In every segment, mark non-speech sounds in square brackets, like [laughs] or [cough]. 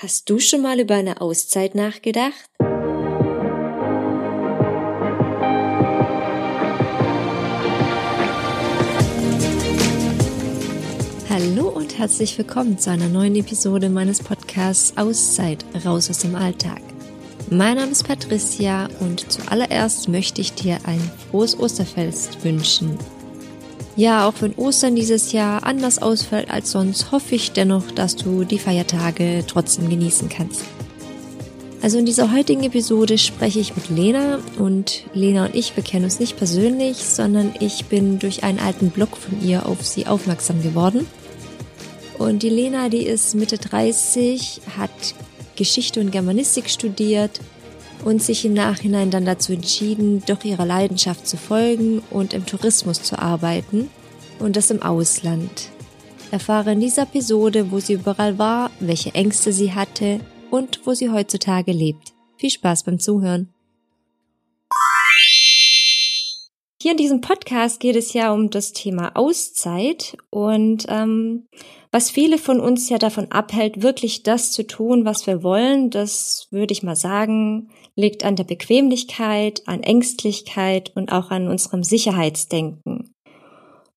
Hast du schon mal über eine Auszeit nachgedacht? Hallo und herzlich willkommen zu einer neuen Episode meines Podcasts Auszeit raus aus dem Alltag. Mein Name ist Patricia und zuallererst möchte ich dir ein frohes Osterfest wünschen ja, auch wenn Ostern dieses Jahr anders ausfällt als sonst, hoffe ich dennoch, dass du die Feiertage trotzdem genießen kannst. Also in dieser heutigen Episode spreche ich mit Lena und Lena und ich, wir kennen uns nicht persönlich, sondern ich bin durch einen alten Blog von ihr auf sie aufmerksam geworden. Und die Lena, die ist Mitte 30, hat Geschichte und Germanistik studiert und sich im Nachhinein dann dazu entschieden, doch ihrer Leidenschaft zu folgen und im Tourismus zu arbeiten und das im Ausland. Erfahre in dieser Episode, wo sie überall war, welche Ängste sie hatte und wo sie heutzutage lebt. Viel Spaß beim Zuhören. Hier in diesem Podcast geht es ja um das Thema Auszeit und ähm, was viele von uns ja davon abhält, wirklich das zu tun, was wir wollen, das würde ich mal sagen, liegt an der Bequemlichkeit, an Ängstlichkeit und auch an unserem Sicherheitsdenken.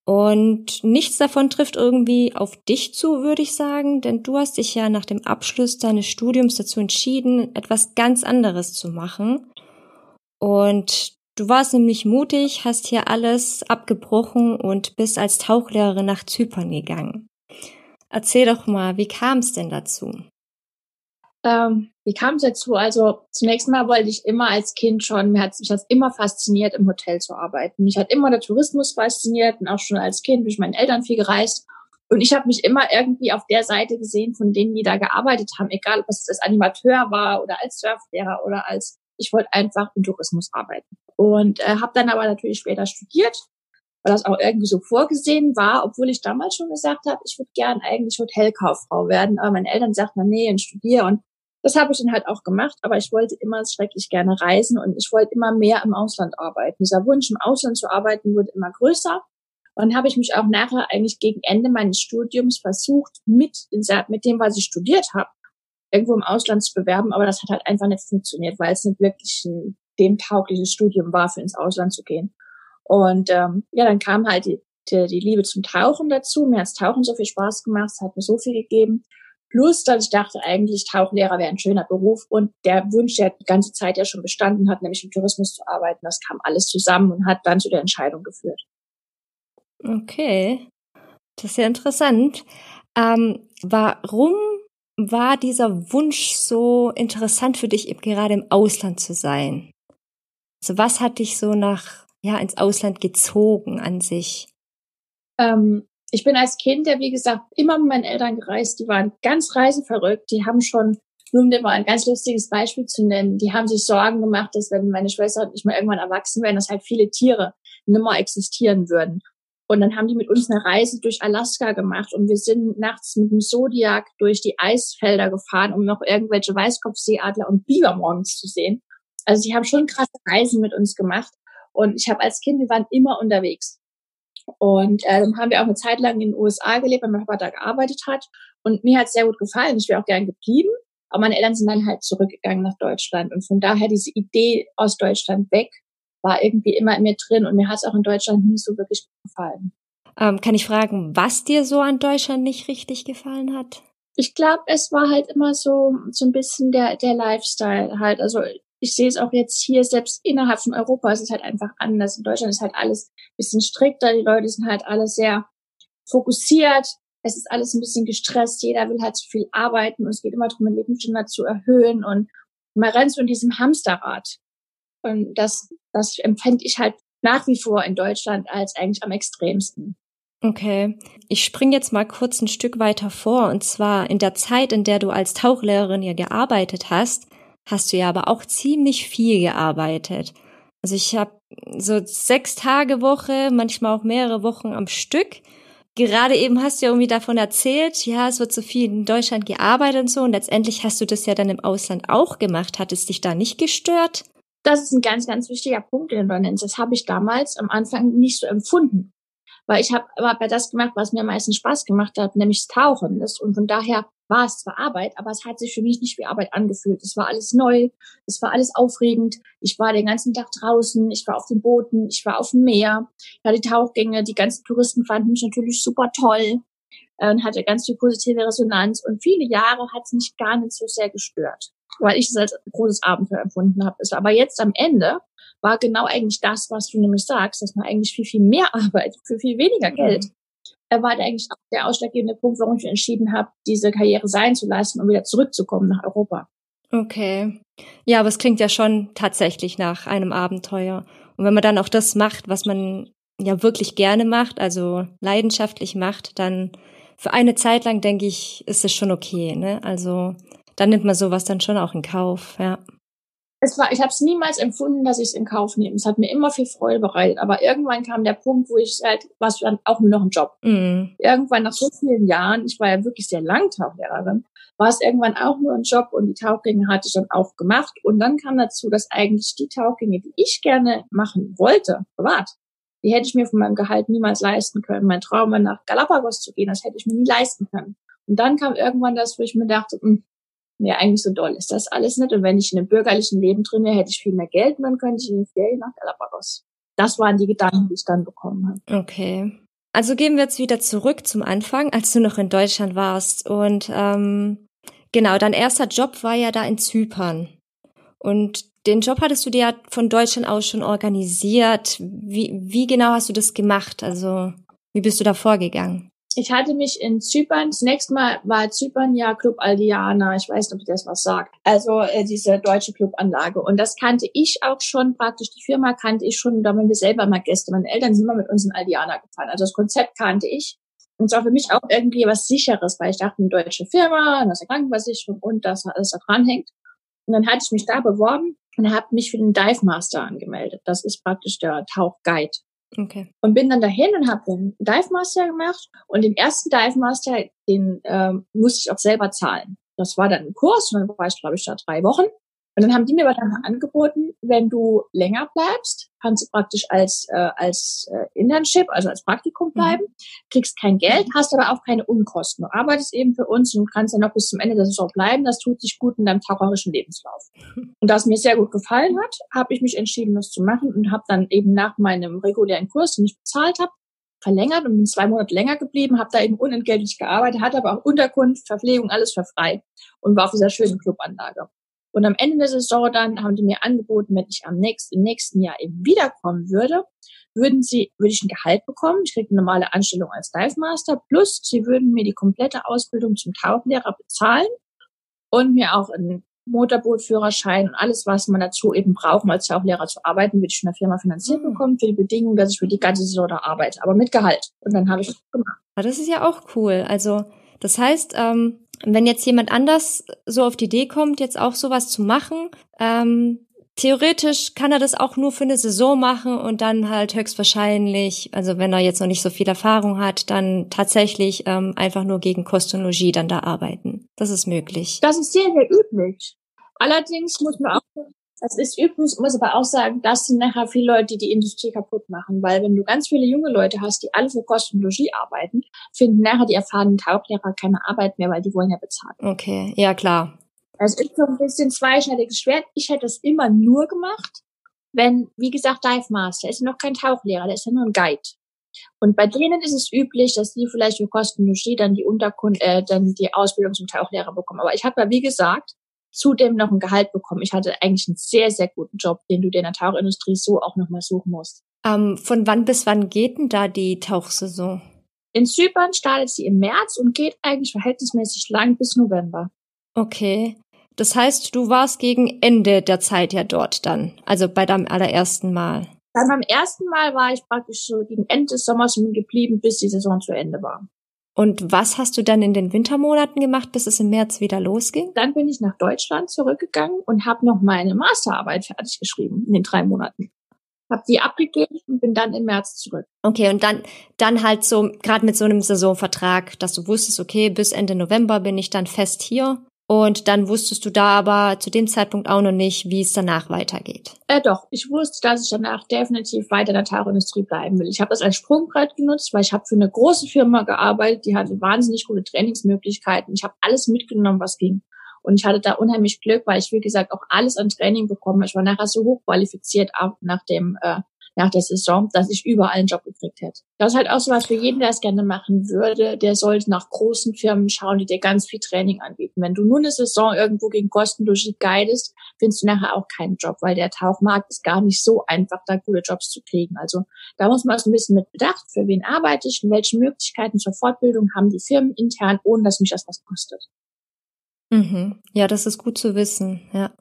Und nichts davon trifft irgendwie auf dich zu, würde ich sagen, denn du hast dich ja nach dem Abschluss deines Studiums dazu entschieden, etwas ganz anderes zu machen. Und du warst nämlich mutig, hast hier alles abgebrochen und bist als Tauchlehrerin nach Zypern gegangen. Erzähl doch mal, wie kam es denn dazu? Ähm, wie kam es dazu? Also zunächst mal wollte ich immer als Kind schon, mir hat mich das immer fasziniert, im Hotel zu arbeiten. Mich hat immer der Tourismus fasziniert und auch schon als Kind bin ich meinen Eltern viel gereist. Und ich habe mich immer irgendwie auf der Seite gesehen von denen, die da gearbeitet haben, egal ob es als Animateur war oder als Surflehrer oder als, ich wollte einfach im Tourismus arbeiten. Und äh, habe dann aber natürlich später studiert, weil das auch irgendwie so vorgesehen war, obwohl ich damals schon gesagt habe, ich würde gern eigentlich Hotelkauffrau werden. Aber meine Eltern sagten, nee, und studier und das habe ich dann halt auch gemacht, aber ich wollte immer schrecklich gerne reisen und ich wollte immer mehr im Ausland arbeiten. Dieser Wunsch, im Ausland zu arbeiten, wurde immer größer. Und dann habe ich mich auch nachher eigentlich gegen Ende meines Studiums versucht, mit, mit dem, was ich studiert habe, irgendwo im Ausland zu bewerben, aber das hat halt einfach nicht funktioniert, weil es nicht wirklich ein dem taugliches Studium war, für ins Ausland zu gehen. Und ähm, ja, dann kam halt die, die, die Liebe zum Tauchen dazu. Mir hat's Tauchen so viel Spaß gemacht, es hat mir so viel gegeben. Plus, dass ich dachte, eigentlich Tauchlehrer wäre ein schöner Beruf und der Wunsch, der die ganze Zeit ja schon bestanden hat, nämlich im Tourismus zu arbeiten, das kam alles zusammen und hat dann zu der Entscheidung geführt. Okay, das ist ja interessant. Ähm, warum war dieser Wunsch so interessant für dich, eben gerade im Ausland zu sein? Also was hat dich so nach, ja, ins Ausland gezogen an sich? Ähm, ich bin als Kind ja, wie gesagt, immer mit meinen Eltern gereist. Die waren ganz reiseverrückt. Die haben schon, nur um dir mal ein ganz lustiges Beispiel zu nennen, die haben sich Sorgen gemacht, dass wenn meine Schwester und ich mal irgendwann erwachsen werden, dass halt viele Tiere nimmer existieren würden. Und dann haben die mit uns eine Reise durch Alaska gemacht und wir sind nachts mit dem Zodiac durch die Eisfelder gefahren, um noch irgendwelche Weißkopfseeadler und Biber morgens zu sehen. Also die haben schon krasse Reisen mit uns gemacht. Und ich habe als Kind, wir waren immer unterwegs. Und äh, dann haben wir auch eine Zeit lang in den USA gelebt, weil mein Papa da gearbeitet hat. Und mir hat es sehr gut gefallen. Ich wäre auch gern geblieben. Aber meine Eltern sind dann halt zurückgegangen nach Deutschland. Und von daher diese Idee aus Deutschland weg war irgendwie immer in mir drin. Und mir hat es auch in Deutschland nie so wirklich gefallen. Ähm, kann ich fragen, was dir so an Deutschland nicht richtig gefallen hat? Ich glaube, es war halt immer so, so ein bisschen der, der Lifestyle halt. Also ich sehe es auch jetzt hier, selbst innerhalb von Europa ist es halt einfach anders. In Deutschland ist halt alles ein bisschen strikter, die Leute sind halt alle sehr fokussiert, es ist alles ein bisschen gestresst, jeder will halt zu viel arbeiten und es geht immer darum, den Lebensstandard zu erhöhen und man rennt so in diesem Hamsterrad. Und das, das empfände ich halt nach wie vor in Deutschland als eigentlich am extremsten. Okay, ich springe jetzt mal kurz ein Stück weiter vor und zwar in der Zeit, in der du als Tauchlehrerin hier gearbeitet hast, hast du ja aber auch ziemlich viel gearbeitet. Also ich habe so sechs Tage Woche, manchmal auch mehrere Wochen am Stück. Gerade eben hast du ja irgendwie davon erzählt, ja, es wird so viel in Deutschland gearbeitet und so. Und letztendlich hast du das ja dann im Ausland auch gemacht. Hat es dich da nicht gestört? Das ist ein ganz, ganz wichtiger Punkt, den du nennst. Das habe ich damals am Anfang nicht so empfunden. Weil ich habe aber bei das gemacht, was mir am meisten Spaß gemacht hat, nämlich das Tauchen. und von daher war es zwar Arbeit, aber es hat sich für mich nicht wie Arbeit angefühlt. Es war alles neu, es war alles aufregend. Ich war den ganzen Tag draußen, ich war auf den Booten, ich war auf dem Meer, ja, die Tauchgänge, die ganzen Touristen fanden mich natürlich super toll und hatte ganz viel positive Resonanz. Und viele Jahre hat es mich gar nicht so sehr gestört, weil ich es als großes Abenteuer empfunden habe. Aber jetzt am Ende war genau eigentlich das, was du nämlich sagst, dass man eigentlich viel, viel mehr [laughs] arbeitet für viel weniger Geld. Mhm war da eigentlich auch der ausschlaggebende Punkt, warum ich entschieden habe, diese Karriere sein zu lassen und wieder zurückzukommen nach Europa. Okay. Ja, aber es klingt ja schon tatsächlich nach einem Abenteuer. Und wenn man dann auch das macht, was man ja wirklich gerne macht, also leidenschaftlich macht, dann für eine Zeit lang denke ich, ist es schon okay. Ne? Also dann nimmt man sowas dann schon auch in Kauf, ja es war, ich habe es niemals empfunden, dass ich es in Kauf nehme. Es hat mir immer viel Freude bereitet. Aber irgendwann kam der Punkt, wo ich halt, was dann auch nur noch ein Job. Mhm. Irgendwann nach so vielen Jahren, ich war ja wirklich sehr lang Tauchlehrerin, war es irgendwann auch nur ein Job und die Tauchgänge hatte ich dann auch gemacht. Und dann kam dazu, dass eigentlich die Tauchgänge, die ich gerne machen wollte, privat, die hätte ich mir von meinem Gehalt niemals leisten können. Mein Traum war nach Galapagos zu gehen, das hätte ich mir nie leisten können. Und dann kam irgendwann das, wo ich mir dachte, mh, hm, nee, eigentlich so doll ist das alles nicht. Und wenn ich in einem bürgerlichen Leben drin wäre, hätte ich viel mehr Geld und dann könnte ich in die Ferien nach Galapagos. Das waren die Gedanken, die ich dann bekommen habe. Okay. Also gehen wir jetzt wieder zurück zum Anfang, als du noch in Deutschland warst. Und ähm, genau, dein erster Job war ja da in Zypern. Und den Job hattest du dir ja von Deutschland aus schon organisiert. Wie, wie genau hast du das gemacht? Also, wie bist du da vorgegangen? Ich hatte mich in Zypern, zunächst mal war Zypern ja Club Aldiana, ich weiß nicht, ob das was sagt, also äh, diese deutsche Clubanlage. Und das kannte ich auch schon praktisch, die Firma kannte ich schon, da waren wir selber mal Gäste. Meine Eltern sind immer mit uns in Aldiana gefahren. Also das Konzept kannte ich. Und es war für mich auch irgendwie was Sicheres, weil ich dachte, eine deutsche Firma, das ist eine Krankenversicherung und das alles da dranhängt. Und dann hatte ich mich da beworben und habe mich für den Dive Master angemeldet. Das ist praktisch der Tauchguide. Okay. Und bin dann dahin und habe den Dive Master gemacht. Und den ersten Dive Master, den ähm, musste ich auch selber zahlen. Das war dann ein Kurs und dann war ich, glaube ich, da drei Wochen. Und dann haben die mir aber dann angeboten, wenn du länger bleibst, kannst du praktisch als, äh, als äh, Internship, also als Praktikum mhm. bleiben, mhm. kriegst kein Geld, hast aber auch keine Unkosten. Du arbeitest eben für uns und kannst dann noch bis zum Ende der Saison bleiben. Das tut sich gut in deinem taucherischen Lebenslauf. Und da es mir sehr gut gefallen hat, habe ich mich entschieden, das zu machen und habe dann eben nach meinem regulären Kurs, den ich bezahlt habe, verlängert und bin zwei Monate länger geblieben, habe da eben unentgeltlich gearbeitet, hatte aber auch Unterkunft, Verpflegung, alles für frei und war auf dieser schönen Clubanlage. Und am Ende der Saison dann haben die mir angeboten, wenn ich am nächsten, im nächsten Jahr eben wiederkommen würde, würden sie, würde ich ein Gehalt bekommen. Ich kriege eine normale Anstellung als Dive Master. Plus, sie würden mir die komplette Ausbildung zum Tauchlehrer bezahlen und mir auch einen Motorbootführerschein und alles, was man dazu eben braucht, um als Tauchlehrer zu arbeiten, würde ich von der Firma finanziert mhm. bekommen, für die Bedingung, dass ich für die ganze Saison da arbeite, aber mit Gehalt. Und dann habe ich das gemacht. Aber das ist ja auch cool. Also, das heißt, ähm, wenn jetzt jemand anders so auf die Idee kommt, jetzt auch sowas zu machen, ähm, theoretisch kann er das auch nur für eine Saison machen und dann halt höchstwahrscheinlich, also wenn er jetzt noch nicht so viel Erfahrung hat, dann tatsächlich ähm, einfach nur gegen Kost und Logis dann da arbeiten. Das ist möglich. Das ist sehr, sehr üblich. Allerdings muss man auch das ist übrigens, muss aber auch sagen, das sind nachher viele Leute, die die Industrie kaputt machen, weil wenn du ganz viele junge Leute hast, die alle für Kosten und Logis arbeiten, finden nachher die erfahrenen Tauchlehrer keine Arbeit mehr, weil die wollen ja bezahlen. Okay, ja klar. Das ist so ein bisschen zweischneidiges Schwert. Ich hätte es immer nur gemacht, wenn, wie gesagt, Dive Master ist ja noch kein Tauchlehrer, der ist ja nur ein Guide. Und bei denen ist es üblich, dass die vielleicht für Kosten Logis dann die Unterkunft, äh, dann die Ausbildung zum Tauchlehrer bekommen. Aber ich habe ja, wie gesagt, zudem noch ein Gehalt bekommen. Ich hatte eigentlich einen sehr, sehr guten Job, den du dir in der Tauchindustrie so auch nochmal suchen musst. Ähm, von wann bis wann geht denn da die Tauchsaison? In Zypern startet sie im März und geht eigentlich verhältnismäßig lang bis November. Okay. Das heißt, du warst gegen Ende der Zeit ja dort dann, also bei deinem allerersten Mal. Bei meinem ersten Mal war ich praktisch so gegen Ende des Sommers geblieben, bis die Saison zu Ende war. Und was hast du dann in den Wintermonaten gemacht, bis es im März wieder losging? Dann bin ich nach Deutschland zurückgegangen und habe noch meine Masterarbeit fertig geschrieben in den drei Monaten. Habe die abgegeben und bin dann im März zurück. Okay, und dann dann halt so gerade mit so einem Saisonvertrag, dass du wusstest, okay, bis Ende November bin ich dann fest hier Und dann wusstest du da aber zu dem Zeitpunkt auch noch nicht, wie es danach weitergeht. Äh, doch, ich wusste, dass ich danach definitiv weiter in der Tauchindustrie bleiben will. Ich habe das als Sprungbrett genutzt, weil ich habe für eine große Firma gearbeitet, die hatte wahnsinnig gute Trainingsmöglichkeiten. Ich habe alles mitgenommen, was ging. Und ich hatte da unheimlich Glück, weil ich, wie gesagt, auch alles an Training bekommen. Ich war nachher so hochqualifiziert auch nach dem äh, nach der Saison, dass ich überall einen Job gekriegt hätte. Das ist halt auch so was für jeden, der es gerne machen würde. Der sollte nach großen Firmen schauen, die dir ganz viel Training anbieten. Wenn du nur eine Saison irgendwo gegen kostenlos guidest, findest du nachher auch keinen Job, weil der Tauchmarkt ist gar nicht so einfach, da gute Jobs zu kriegen. Also da muss man so ein bisschen mit bedacht, für wen arbeite ich und welche Möglichkeiten zur Fortbildung haben die Firmen intern, ohne dass mich das was kostet. Mhm. Ja, das ist gut zu wissen, ja.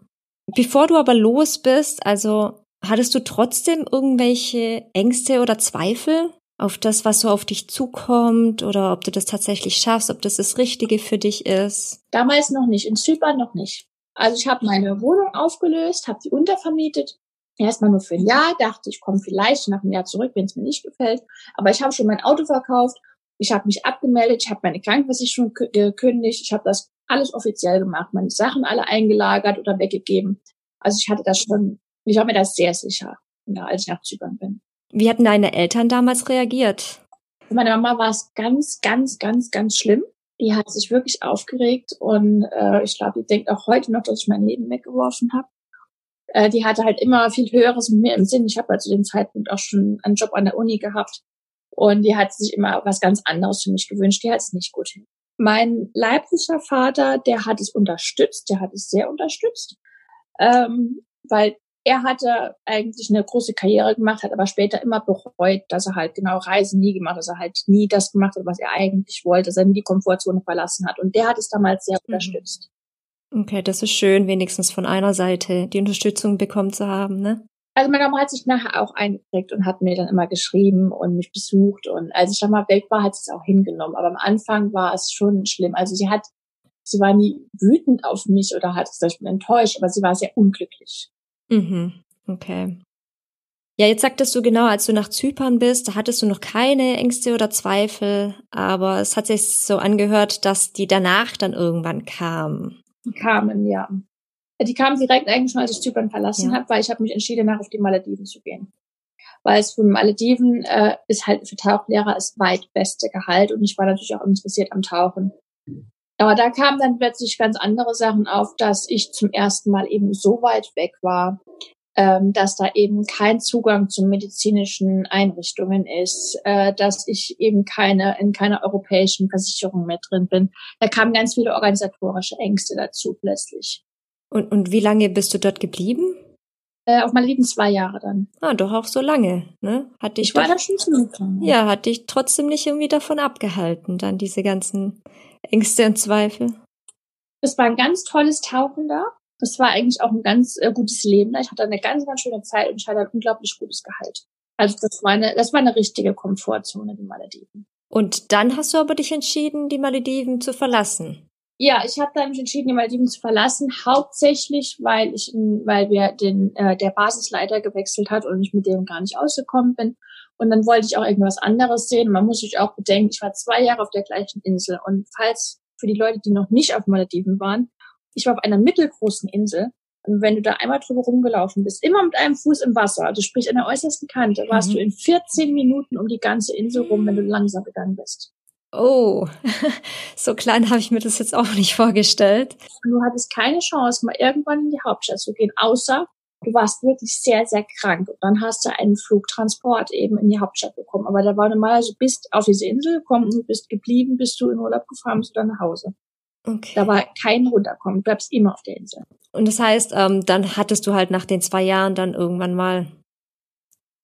Bevor du aber los bist, also Hattest du trotzdem irgendwelche Ängste oder Zweifel auf das, was so auf dich zukommt oder ob du das tatsächlich schaffst, ob das das Richtige für dich ist? Damals noch nicht, in Zypern noch nicht. Also ich habe meine Wohnung aufgelöst, habe die untervermietet. Erstmal nur für ein Jahr, dachte ich komme vielleicht nach einem Jahr zurück, wenn es mir nicht gefällt. Aber ich habe schon mein Auto verkauft, ich habe mich abgemeldet, ich habe meine Krankenversicherung gekündigt, ich habe das alles offiziell gemacht, meine Sachen alle eingelagert oder weggegeben. Also ich hatte das schon ich war mir da sehr sicher, ja, als ich nach Zypern bin. Wie hatten deine Eltern damals reagiert? Für meine Mama war es ganz, ganz, ganz, ganz schlimm. Die hat sich wirklich aufgeregt und äh, ich glaube, die denkt auch heute noch, dass ich mein Leben weggeworfen habe. Äh, die hatte halt immer viel Höheres mit mir im Sinn. Ich habe halt zu dem Zeitpunkt auch schon einen Job an der Uni gehabt und die hat sich immer was ganz anderes für mich gewünscht. Die hat es nicht gut hin. Mein leiblicher Vater, der hat es unterstützt, der hat es sehr unterstützt, ähm, weil er hatte eigentlich eine große Karriere gemacht, hat aber später immer bereut, dass er halt genau Reisen nie gemacht hat, dass er halt nie das gemacht hat, was er eigentlich wollte, dass er nie die Komfortzone verlassen hat. Und der hat es damals sehr mhm. unterstützt. Okay, das ist schön, wenigstens von einer Seite die Unterstützung bekommen zu haben, ne? Also meine Mama hat sich nachher auch eingekriegt und hat mir dann immer geschrieben und mich besucht und als ich dann mal weg war, hat sie es auch hingenommen. Aber am Anfang war es schon schlimm. Also sie hat, sie war nie wütend auf mich oder hat es ich bin enttäuscht, aber sie war sehr unglücklich. Mhm. Okay. Ja, jetzt sagtest du genau, als du nach Zypern bist, da hattest du noch keine Ängste oder Zweifel, aber es hat sich so angehört, dass die danach dann irgendwann kamen. Die kamen, ja. Die kamen direkt eigentlich schon, als ich Zypern verlassen ja. habe, weil ich habe mich entschieden, nach auf die Malediven zu gehen. Weil es für Malediven äh, ist halt für Tauchlehrer das weit beste Gehalt und ich war natürlich auch interessiert am Tauchen. Aber da kamen dann plötzlich ganz andere Sachen auf, dass ich zum ersten Mal eben so weit weg war, ähm, dass da eben kein Zugang zu medizinischen Einrichtungen ist, äh, dass ich eben keine in keiner europäischen Versicherung mehr drin bin. Da kamen ganz viele organisatorische Ängste dazu plötzlich. Und, und wie lange bist du dort geblieben? Äh, auf Malediven zwei Jahre dann. Ah, doch auch so lange, ne? Hat dich ich war doch, da schon ziemlich lange. Ja, hat dich trotzdem nicht irgendwie davon abgehalten, dann diese ganzen Ängste und Zweifel? Es war ein ganz tolles Tauchen da. Es war eigentlich auch ein ganz äh, gutes Leben da. Ich hatte eine ganz, ganz schöne Zeit und ich hatte ein unglaublich gutes Gehalt. Also das war eine, das war eine richtige Komfortzone, die Malediven. Und dann hast du aber dich entschieden, die Malediven zu verlassen. Ja, ich habe dann mich entschieden, die Malediven zu verlassen, hauptsächlich, weil ich, weil wir den äh, der Basisleiter gewechselt hat und ich mit dem gar nicht ausgekommen bin. Und dann wollte ich auch irgendwas anderes sehen. Man muss sich auch bedenken, ich war zwei Jahre auf der gleichen Insel. Und falls für die Leute, die noch nicht auf Malediven waren, ich war auf einer mittelgroßen Insel. Und wenn du da einmal drüber rumgelaufen bist, immer mit einem Fuß im Wasser, also sprich an der äußersten Kante, warst mhm. du in 14 Minuten um die ganze Insel rum, wenn du langsam gegangen bist. Oh, [laughs] so klein habe ich mir das jetzt auch nicht vorgestellt. Du hattest keine Chance, mal irgendwann in die Hauptstadt zu gehen, außer du warst wirklich sehr, sehr krank. Und dann hast du einen Flugtransport eben in die Hauptstadt bekommen. Aber da war normalerweise, du bist auf diese Insel gekommen und du bist geblieben, bist du in Urlaub gefahren, bist du dann nach Hause. Okay. Da war kein Runterkommen, du bleibst immer auf der Insel. Und das heißt, ähm, dann hattest du halt nach den zwei Jahren dann irgendwann mal,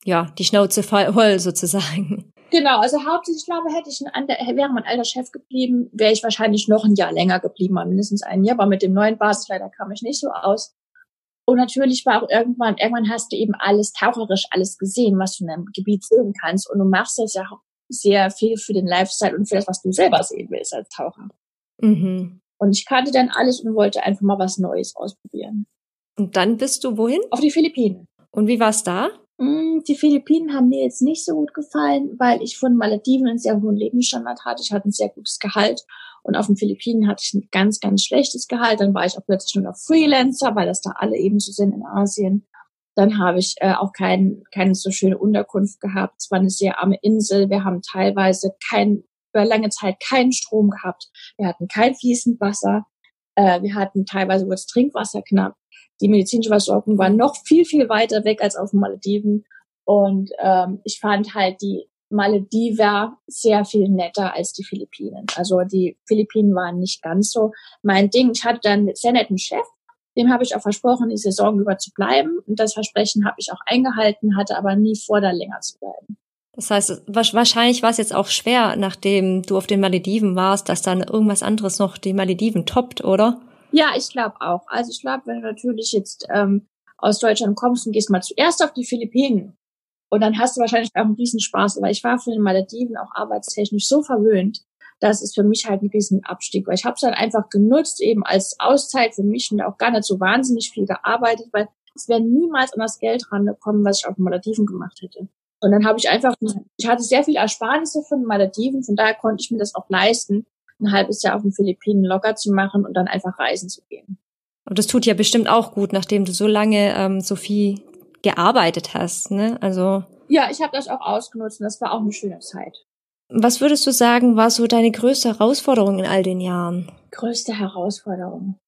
ja, die Schnauze voll [laughs] sozusagen. Genau, also hauptsächlich, ich glaube, hätte ich ein, wäre mein alter Chef geblieben, wäre ich wahrscheinlich noch ein Jahr länger geblieben, mindestens ein Jahr, aber mit dem neuen Basisleiter kam ich nicht so aus. Und natürlich war auch irgendwann, irgendwann hast du eben alles taucherisch alles gesehen, was du in einem Gebiet sehen kannst. Und du machst das ja auch sehr viel für den Lifestyle und für das, was du selber sehen willst als Taucher. Mhm. Und ich kannte dann alles und wollte einfach mal was Neues ausprobieren. Und dann bist du wohin? Auf die Philippinen. Und wie war's da? Mm, die Philippinen haben mir jetzt nicht so gut gefallen, weil ich von Malediven einen sehr hohen Lebensstandard hatte. Ich hatte ein sehr gutes Gehalt Und auf den Philippinen hatte ich ein ganz, ganz schlechtes Gehalt. Dann war ich auch plötzlich nur noch Freelancer, weil das da alle eben so sind in Asien. Dann habe ich äh, auch kein, keine so schöne Unterkunft gehabt. Es war eine sehr arme Insel. Wir haben teilweise kein, über lange Zeit keinen Strom gehabt. Wir hatten kein fließend Wasser. Äh, wir hatten teilweise das Trinkwasser knapp. Die medizinische Versorgung war noch viel, viel weiter weg als auf den Malediven. Und ähm, ich fand halt die Malediver sehr viel netter als die Philippinen. Also die Philippinen waren nicht ganz so mein Ding. Ich hatte dann einen sehr netten Chef, dem habe ich auch versprochen, die Saison über zu bleiben. Und das Versprechen habe ich auch eingehalten, hatte aber nie vor, da länger zu bleiben. Das heißt, wahrscheinlich war es jetzt auch schwer, nachdem du auf den Malediven warst, dass dann irgendwas anderes noch die Malediven toppt, oder? Ja, ich glaube auch. Also ich glaube, wenn du natürlich jetzt ähm, aus Deutschland kommst und gehst mal zuerst auf die Philippinen, und dann hast du wahrscheinlich auch einen Riesenspaß. Aber ich war von den Malediven auch arbeitstechnisch so verwöhnt, das ist für mich halt ein Riesenabstieg. Weil ich habe es dann einfach genutzt, eben als Auszeit für mich und auch gar nicht so wahnsinnig viel gearbeitet, weil es wäre niemals an das Geld rangekommen, was ich auf den Malediven gemacht hätte. Und dann habe ich einfach, ich hatte sehr viel Ersparnisse von Malediven, von daher konnte ich mir das auch leisten, ein halbes Jahr auf den Philippinen locker zu machen und dann einfach reisen zu gehen. Und das tut ja bestimmt auch gut, nachdem du so lange ähm, so viel gearbeitet hast, ne? Also ja, ich habe das auch ausgenutzt und das war auch eine schöne Zeit. Was würdest du sagen, war so deine größte Herausforderung in all den Jahren? Größte Herausforderung.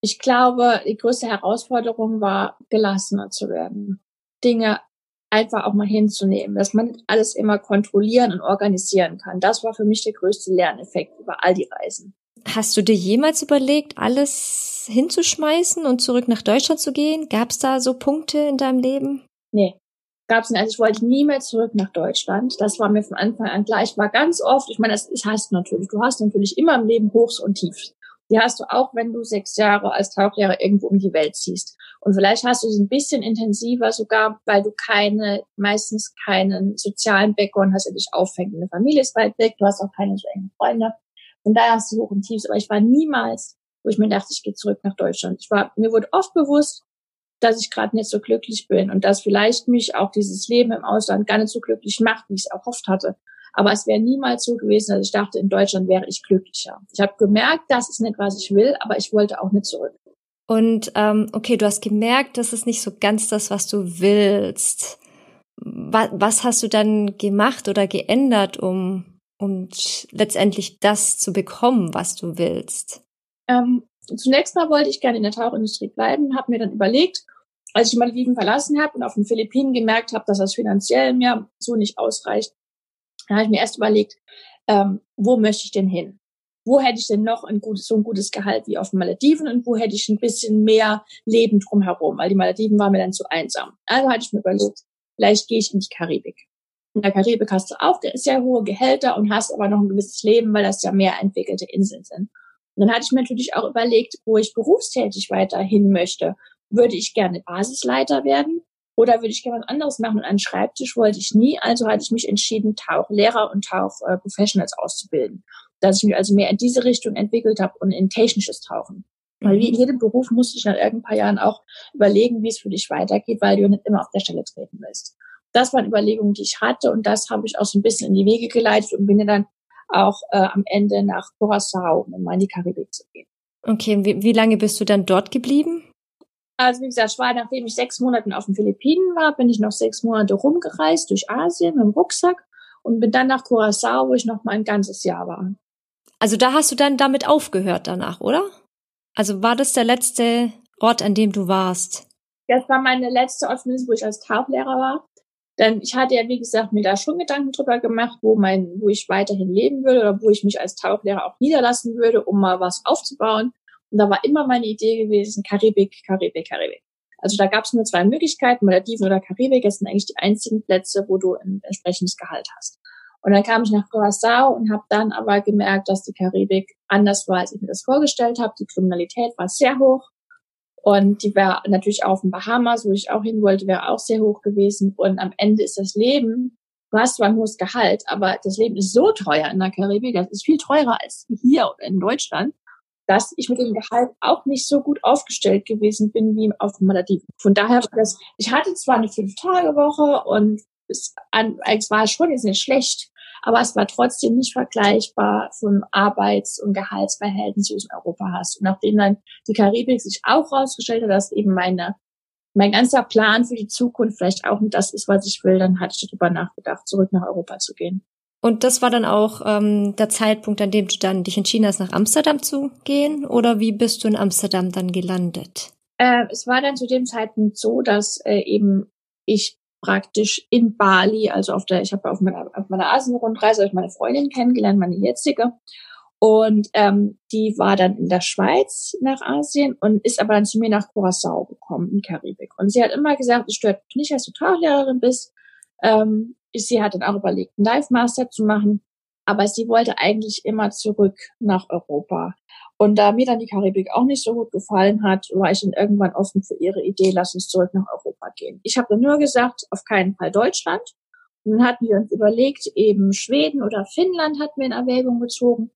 Ich glaube, die größte Herausforderung war, gelassener zu werden. Dinge einfach auch mal hinzunehmen, dass man alles immer kontrollieren und organisieren kann. Das war für mich der größte Lerneffekt über all die Reisen. Hast du dir jemals überlegt, alles hinzuschmeißen und zurück nach Deutschland zu gehen? Gab es da so Punkte in deinem Leben? Nee, gab es nicht. Also ich wollte nie mehr zurück nach Deutschland. Das war mir von Anfang an klar. Ich war ganz oft, ich meine, das, das hast du natürlich. Du hast natürlich immer im Leben Hochs und Tiefs. Die hast du auch, wenn du sechs Jahre als Tauchlehrer irgendwo um die Welt ziehst. Und vielleicht hast du es ein bisschen intensiver sogar, weil du keine, meistens keinen sozialen Background hast, der dich auffängt. Eine Familie ist weit weg, du hast auch keine so engen Freunde. Von daher hast du Hoch und Tiefs. Aber ich war niemals, wo ich mir dachte, ich gehe zurück nach Deutschland. Ich war, mir wurde oft bewusst, dass ich gerade nicht so glücklich bin und dass vielleicht mich auch dieses Leben im Ausland gar nicht so glücklich macht, wie ich es erhofft hatte. Aber es wäre niemals so gewesen, dass ich dachte, in Deutschland wäre ich glücklicher. Ich habe gemerkt, das ist nicht, was ich will, aber ich wollte auch nicht zurück. Und ähm, okay, du hast gemerkt, das ist nicht so ganz das, was du willst. Was, was hast du dann gemacht oder geändert, um, um letztendlich das zu bekommen, was du willst? Ähm, zunächst mal wollte ich gerne in der Tauchindustrie bleiben, habe mir dann überlegt, als ich Malediven verlassen habe und auf den Philippinen gemerkt habe, dass das finanziell mir so nicht ausreicht, dann habe ich mir erst überlegt, ähm, wo möchte ich denn hin? Wo hätte ich denn noch ein gutes, so ein gutes Gehalt wie auf den Malediven und wo hätte ich ein bisschen mehr Leben drumherum? Weil die Malediven waren mir dann zu einsam. Also hatte ich mir überlegt, vielleicht gehe ich in die Karibik. In der Karibik hast du auch sehr hohe Gehälter und hast aber noch ein gewisses Leben, weil das ja mehr entwickelte Inseln sind. Und dann hatte ich mir natürlich auch überlegt, wo ich berufstätig weiterhin möchte. Würde ich gerne Basisleiter werden oder würde ich gerne was anderes machen? Und einen Schreibtisch wollte ich nie, also hatte ich mich entschieden, Tauchlehrer und Tauchprofessionals äh, auszubilden. Dass ich mich also mehr in diese Richtung entwickelt habe und in technisches Tauchen. Weil wie in mhm. jedem Beruf musste ich nach irgendein paar Jahren auch überlegen, wie es für dich weitergeht, weil du nicht immer auf der Stelle treten willst. Das waren Überlegungen, die ich hatte und das habe ich auch so ein bisschen in die Wege geleitet und bin dann auch äh, am Ende nach Curaçao, um mal in die Karibik zu gehen. Okay, wie, wie lange bist du dann dort geblieben? Also wie gesagt, ich war, nachdem ich sechs Monate auf den Philippinen war, bin ich noch sechs Monate rumgereist durch Asien mit dem Rucksack und bin dann nach Curaçao, wo ich noch mal ein ganzes Jahr war. Also da hast du dann damit aufgehört danach, oder? Also war das der letzte Ort, an dem du warst? Das war meine letzte Ort, wo ich als Tauchlehrer war. Denn ich hatte ja, wie gesagt, mir da schon Gedanken drüber gemacht, wo mein, wo ich weiterhin leben würde oder wo ich mich als Tauchlehrer auch niederlassen würde, um mal was aufzubauen. Und da war immer meine Idee gewesen, Karibik, Karibik, Karibik. Also da gab es nur zwei Möglichkeiten, Malediven oder Karibik. Das sind eigentlich die einzigen Plätze, wo du ein entsprechendes Gehalt hast. Und dann kam ich nach Curaçao und habe dann aber gemerkt, dass die Karibik anders war, als ich mir das vorgestellt habe. Die Kriminalität war sehr hoch. Und die wäre natürlich auch den Bahamas, wo ich auch hin wollte, wäre auch sehr hoch gewesen. Und am Ende ist das Leben, du hast zwar ein hohes Gehalt, aber das Leben ist so teuer in der Karibik, das ist viel teurer als hier in Deutschland, dass ich mit dem Gehalt auch nicht so gut aufgestellt gewesen bin wie auf Malediven. Von daher war ich hatte zwar eine Fünf-Tage-Woche und es war schon jetzt nicht schlecht, aber es war trotzdem nicht vergleichbar vom Arbeits- und Gehaltsverhältnis, wie du es in Europa hast. Und nachdem dann die Karibik sich auch rausgestellt hat, dass eben meine mein ganzer Plan für die Zukunft vielleicht auch nicht das ist, was ich will, dann hatte ich darüber nachgedacht, zurück nach Europa zu gehen. Und das war dann auch ähm, der Zeitpunkt, an dem du dann dich entschieden hast, nach Amsterdam zu gehen? Oder wie bist du in Amsterdam dann gelandet? Äh, es war dann zu dem Zeitpunkt so, dass äh, eben ich praktisch in Bali, also auf der, ich habe auf meiner, auf meiner Asienrundreise ich meine Freundin kennengelernt, meine jetzige. Und ähm, die war dann in der Schweiz nach Asien und ist aber dann zu mir nach Curacao gekommen, in Karibik. Und sie hat immer gesagt, es stört mich nicht, dass du Tauchlehrerin bist. Ähm, sie hat dann auch überlegt, einen Dive Master zu machen, aber sie wollte eigentlich immer zurück nach Europa. Und da mir dann die Karibik auch nicht so gut gefallen hat, war ich dann irgendwann offen für ihre Idee, lass uns zurück nach Europa gehen. Ich habe dann nur gesagt, auf keinen Fall Deutschland. Und dann hatten wir uns überlegt, eben Schweden oder Finnland hatten wir in Erwägung gezogen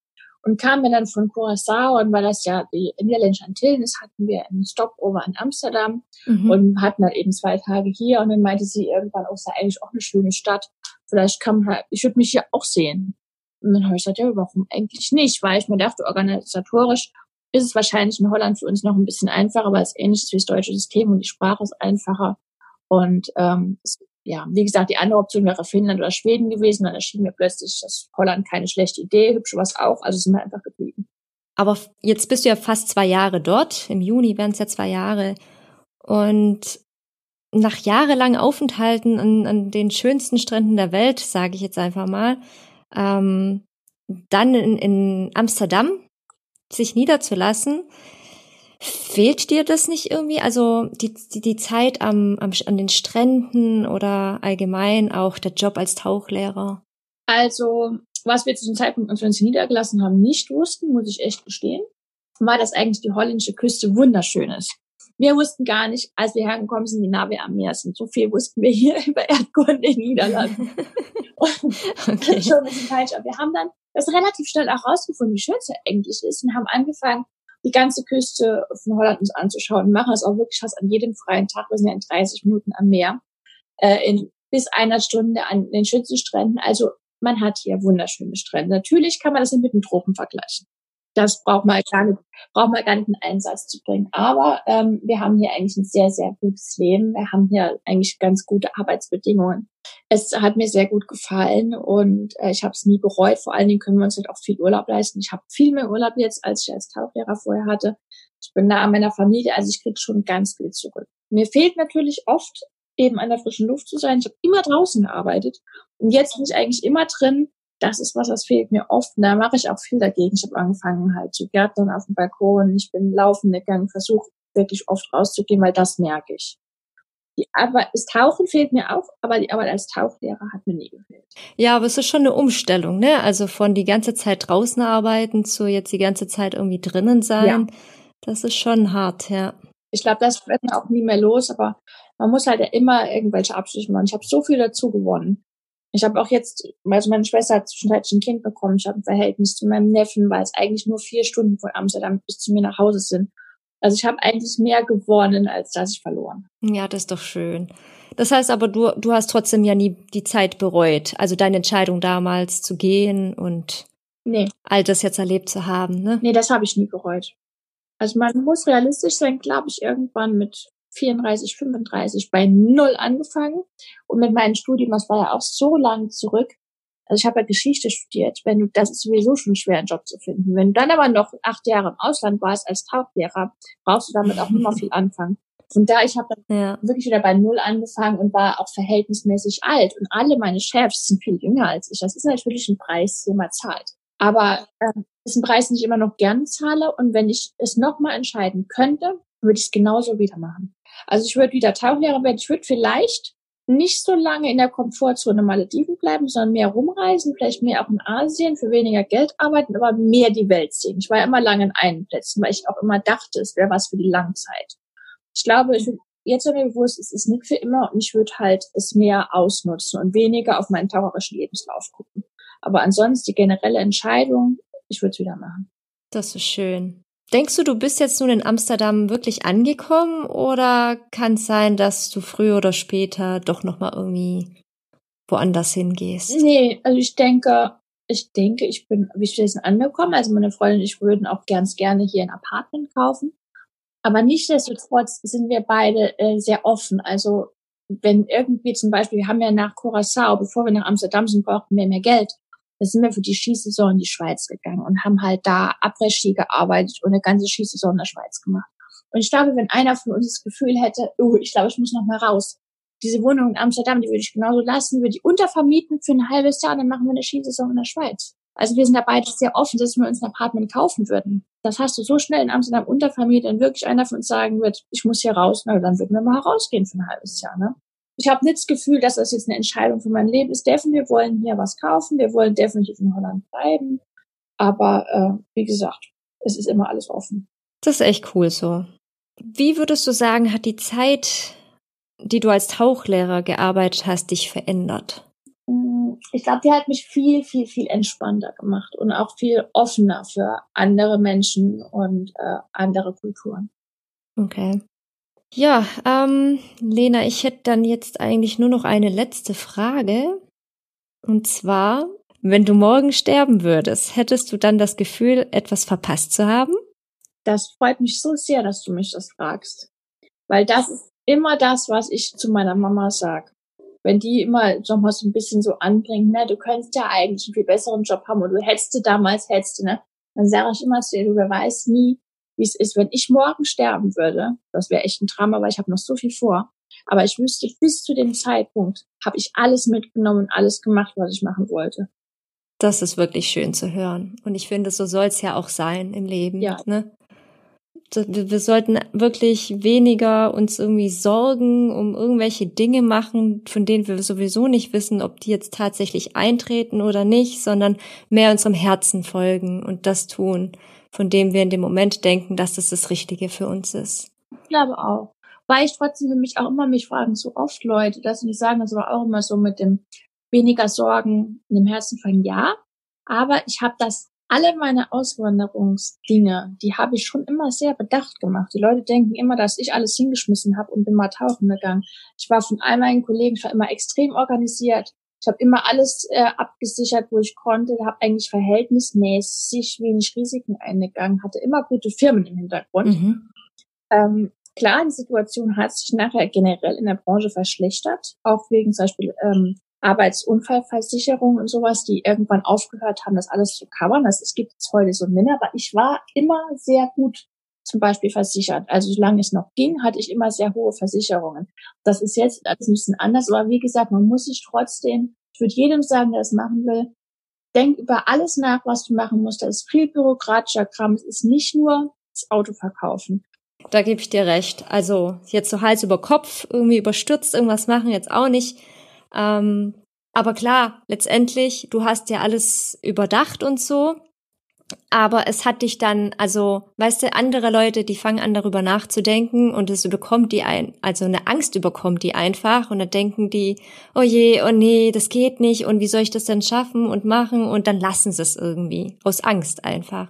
und kamen dann von Curaçao und weil das ja die niederländischen Antillen ist, hatten wir einen Stopover in Amsterdam mhm. und hatten dann eben zwei Tage hier und dann meinte sie irgendwann, oh, sei eigentlich auch eine schöne Stadt. Vielleicht kann man, ich würde mich hier auch sehen. Und dann habe ich gesagt, ja, warum eigentlich nicht? Weil ich mir dachte, organisatorisch ist es wahrscheinlich in Holland für uns noch ein bisschen einfacher, weil es ähnlich ist wie das deutsche System und die Sprache ist einfacher. Und ähm, es, ja, wie gesagt, die andere Option wäre Finnland oder Schweden gewesen. Dann erschien mir plötzlich, dass Holland keine schlechte Idee, hübsch was auch. Also sind wir einfach geblieben. Aber jetzt bist du ja fast zwei Jahre dort. Im Juni werden es ja zwei Jahre. Und nach jahrelangen Aufenthalten an, an den schönsten Stränden der Welt, sage ich jetzt einfach mal, ähm, dann in, in Amsterdam sich niederzulassen. Fehlt dir das nicht irgendwie? Also die, die, die Zeit am, am, an den Stränden oder allgemein auch der Job als Tauchlehrer? Also, was wir zu dem Zeitpunkt, als wir uns niedergelassen haben, nicht wussten, muss ich echt gestehen, war, dass eigentlich die holländische Küste wunderschön ist. Wir wussten gar nicht, als wir hergekommen sind, die Navi am Meer sind. So viel wussten wir hier [laughs] über Erdkunde in den Niederlanden. [laughs] okay. schon ein bisschen falsch. Aber wir haben dann das relativ schnell auch rausgefunden, wie schön es ja eigentlich ist und haben angefangen, die ganze Küste von Holland uns anzuschauen. Wir machen das auch wirklich fast an jedem freien Tag. Wir sind ja in 30 Minuten am Meer, äh, in bis einer Stunde an den Schützenstränden. Also man hat hier wunderschöne Strände. Natürlich kann man das mit den Tropen vergleichen. Das braucht man gar nicht, braucht man gar nicht in Einsatz zu bringen. Aber ähm, wir haben hier eigentlich ein sehr, sehr gutes Leben. Wir haben hier eigentlich ganz gute Arbeitsbedingungen. Es hat mir sehr gut gefallen und äh, ich habe es nie bereut. Vor allen Dingen können wir uns halt auch viel Urlaub leisten. Ich habe viel mehr Urlaub jetzt, als ich als Tauchlehrer vorher hatte. Ich bin nah an meiner Familie, also ich krieg schon ganz viel zurück. Mir fehlt natürlich oft eben an der frischen Luft zu sein. Ich habe immer draußen gearbeitet und jetzt bin ich eigentlich immer drin das ist was, das fehlt mir oft. Und da mache ich auch viel dagegen. Ich habe angefangen halt zu gärtnern auf dem Balkon. Ich bin laufen gegangen, versuche wirklich oft rauszugehen, weil das merke ich. Die Arbeit, das Tauchen fehlt mir auch, aber die Arbeit als Tauchlehrer hat mir nie gefehlt. Ja, aber es ist schon eine Umstellung, ne? Also von die ganze Zeit draußen arbeiten zu jetzt die ganze Zeit irgendwie drinnen sein. Ja. Das ist schon hart, ja. Ich glaube, das wird auch nie mehr los, aber man muss halt ja immer irgendwelche Abstriche machen. Ich habe so viel dazu gewonnen. Ich habe auch jetzt, also meine Schwester hat zwischenzeitlich ein Kind bekommen. Ich habe ein Verhältnis zu meinem Neffen, weil es eigentlich nur vier Stunden von Amsterdam bis zu mir nach Hause sind. Also ich habe eigentlich mehr gewonnen, als dass ich verloren. Ja, das ist doch schön. Das heißt aber, du, du hast trotzdem ja nie die Zeit bereut. Also deine Entscheidung damals zu gehen und nee. all das jetzt erlebt zu haben, ne? Nee, das habe ich nie bereut. Also man muss realistisch sein, glaube ich, irgendwann mit 34, 35 bei Null angefangen. Und mit meinem Studium, das war ja auch so lang zurück. Also ich habe ja Geschichte studiert. Wenn du, das ist sowieso schon schwer, einen Job zu finden. Wenn du dann aber noch acht Jahre im Ausland warst als Tauchlehrer, brauchst du damit auch immer viel anfangen. Von da, ich habe ja. wirklich wieder bei Null angefangen und war auch verhältnismäßig alt. Und alle meine Chefs sind viel jünger als ich. Das ist natürlich ein Preis, den man zahlt. Aber äh, ist ein Preis, den ich immer noch gerne zahle. Und wenn ich es nochmal entscheiden könnte, würde ich es genauso wieder machen. Also ich würde wieder Tauchlehrer werden. Ich würde vielleicht nicht so lange in der Komfortzone Malediven bleiben, sondern mehr rumreisen, vielleicht mehr auch in Asien, für weniger Geld arbeiten, aber mehr die Welt sehen. Ich war immer lange in einen Plätzen, weil ich auch immer dachte, es wäre was für die Langzeit. Ich glaube, ich jetzt mir bewusst, es ist nicht für immer und ich würde halt es mehr ausnutzen und weniger auf meinen taucherischen Lebenslauf gucken. Aber ansonsten die generelle Entscheidung, ich würde es wieder machen. Das ist schön. Denkst du, du bist jetzt nun in Amsterdam wirklich angekommen oder kann es sein, dass du früher oder später doch noch mal irgendwie woanders hingehst? Nee, also ich denke, ich denke, ich bin, wie sind angekommen. Also meine Freundin und ich würden auch ganz gerne hier ein Apartment kaufen. Aber nichtsdestotrotz sind wir beide äh, sehr offen. Also wenn irgendwie zum Beispiel, wir haben ja nach Curacao, bevor wir nach Amsterdam sind, brauchten wir mehr Geld. Da sind wir für die Skisaison in die Schweiz gegangen und haben halt da Après-Ski gearbeitet und eine ganze Skisaison in der Schweiz gemacht. Und ich glaube, wenn einer von uns das Gefühl hätte, oh, ich glaube, ich muss noch mal raus. Diese Wohnung in Amsterdam, die würde ich genauso lassen, würde die untervermieten für ein halbes Jahr, dann machen wir eine Skisaison in der Schweiz. Also wir sind da beide sehr offen, dass wir uns ein Apartment kaufen würden. Das hast du so schnell in Amsterdam untervermietet, wenn wirklich einer von uns sagen wird, ich muss hier raus, na, dann würden wir mal rausgehen für ein halbes Jahr, ne? Ich habe nicht das Gefühl, dass das jetzt eine Entscheidung für mein Leben ist. Definitiv, wir wollen hier was kaufen, wir wollen definitiv in Holland bleiben. Aber äh, wie gesagt, es ist immer alles offen. Das ist echt cool so. Wie würdest du sagen, hat die Zeit, die du als Tauchlehrer gearbeitet hast, dich verändert? Mm, ich glaube, die hat mich viel, viel, viel entspannter gemacht und auch viel offener für andere Menschen und äh, andere Kulturen. Okay. Ja, ähm, Lena, ich hätte dann jetzt eigentlich nur noch eine letzte Frage. Und zwar, wenn du morgen sterben würdest, hättest du dann das Gefühl, etwas verpasst zu haben? Das freut mich so sehr, dass du mich das fragst. Weil das ist immer das, was ich zu meiner Mama sag. Wenn die immer noch mal so ein bisschen so anbringt, ne, du könntest ja eigentlich einen viel besseren Job haben und du hättest du damals, hättest du, ne, dann sage ich immer zu ihr, du weißt nie, wie es ist, wenn ich morgen sterben würde. Das wäre echt ein Drama, weil ich habe noch so viel vor. Aber ich wüsste, bis zu dem Zeitpunkt habe ich alles mitgenommen und alles gemacht, was ich machen wollte. Das ist wirklich schön zu hören. Und ich finde, so soll es ja auch sein im Leben. Ja. Ne? Wir sollten wirklich weniger uns irgendwie Sorgen um irgendwelche Dinge machen, von denen wir sowieso nicht wissen, ob die jetzt tatsächlich eintreten oder nicht, sondern mehr unserem Herzen folgen und das tun von dem wir in dem Moment denken, dass das das Richtige für uns ist. Ich glaube auch. Weil ich trotzdem für mich auch immer mich fragen, so oft Leute, dass sie sagen, das war auch immer so mit dem weniger Sorgen in dem Herzen von ja. Aber ich habe das, alle meine Auswanderungsdinge, die habe ich schon immer sehr bedacht gemacht. Die Leute denken immer, dass ich alles hingeschmissen habe und bin mal tauchen gegangen. Ich war von all meinen Kollegen, ich war immer extrem organisiert. Ich habe immer alles äh, abgesichert, wo ich konnte, habe eigentlich verhältnismäßig wenig Risiken eingegangen, hatte immer gute Firmen im Hintergrund. Mhm. Ähm, klar, die Situation hat sich nachher generell in der Branche verschlechtert, auch wegen zum Beispiel ähm, Arbeitsunfallversicherung und sowas, die irgendwann aufgehört haben, das alles zu covern. Das, es gibt jetzt heute so Männer, aber ich war immer sehr gut zum Beispiel versichert. Also solange es noch ging, hatte ich immer sehr hohe Versicherungen. Das ist jetzt ein bisschen anders, aber wie gesagt, man muss sich trotzdem, ich würde jedem sagen, der es machen will, denk über alles nach, was du machen musst. Da ist viel bürokratischer Kram. Es ist nicht nur das Auto verkaufen. Da gebe ich dir recht. Also jetzt so Hals über Kopf, irgendwie überstürzt irgendwas machen, jetzt auch nicht. Ähm, aber klar, letztendlich, du hast ja alles überdacht und so aber es hat dich dann, also, weißt du, andere Leute, die fangen an darüber nachzudenken und es bekommt die ein, also eine Angst überkommt die einfach und dann denken die, oh je, oh nee, das geht nicht und wie soll ich das denn schaffen und machen und dann lassen sie es irgendwie aus Angst einfach.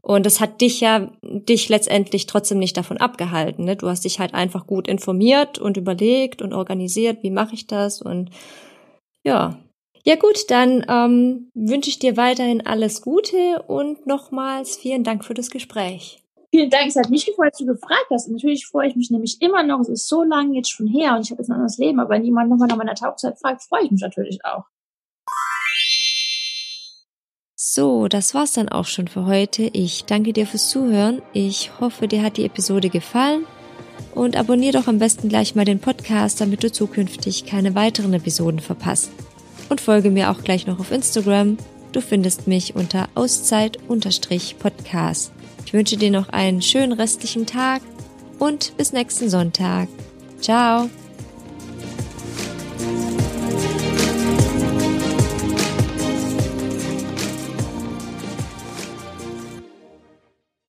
Und das hat dich ja, dich letztendlich trotzdem nicht davon abgehalten. Ne? Du hast dich halt einfach gut informiert und überlegt und organisiert, wie mache ich das und ja, ja gut, dann ähm, wünsche ich dir weiterhin alles Gute und nochmals vielen Dank für das Gespräch. Vielen Dank, es hat mich gefreut, dass du gefragt hast. Und natürlich freue ich mich nämlich immer noch, es ist so lange jetzt schon her und ich habe jetzt ein anderes Leben, aber wenn jemand nochmal nach meiner Tauchzeit fragt, freue ich mich natürlich auch. So, das war's dann auch schon für heute. Ich danke dir fürs Zuhören. Ich hoffe, dir hat die Episode gefallen. Und abonniere doch am besten gleich mal den Podcast, damit du zukünftig keine weiteren Episoden verpasst und folge mir auch gleich noch auf Instagram. Du findest mich unter Auszeit-Podcast. Ich wünsche dir noch einen schönen restlichen Tag und bis nächsten Sonntag. Ciao!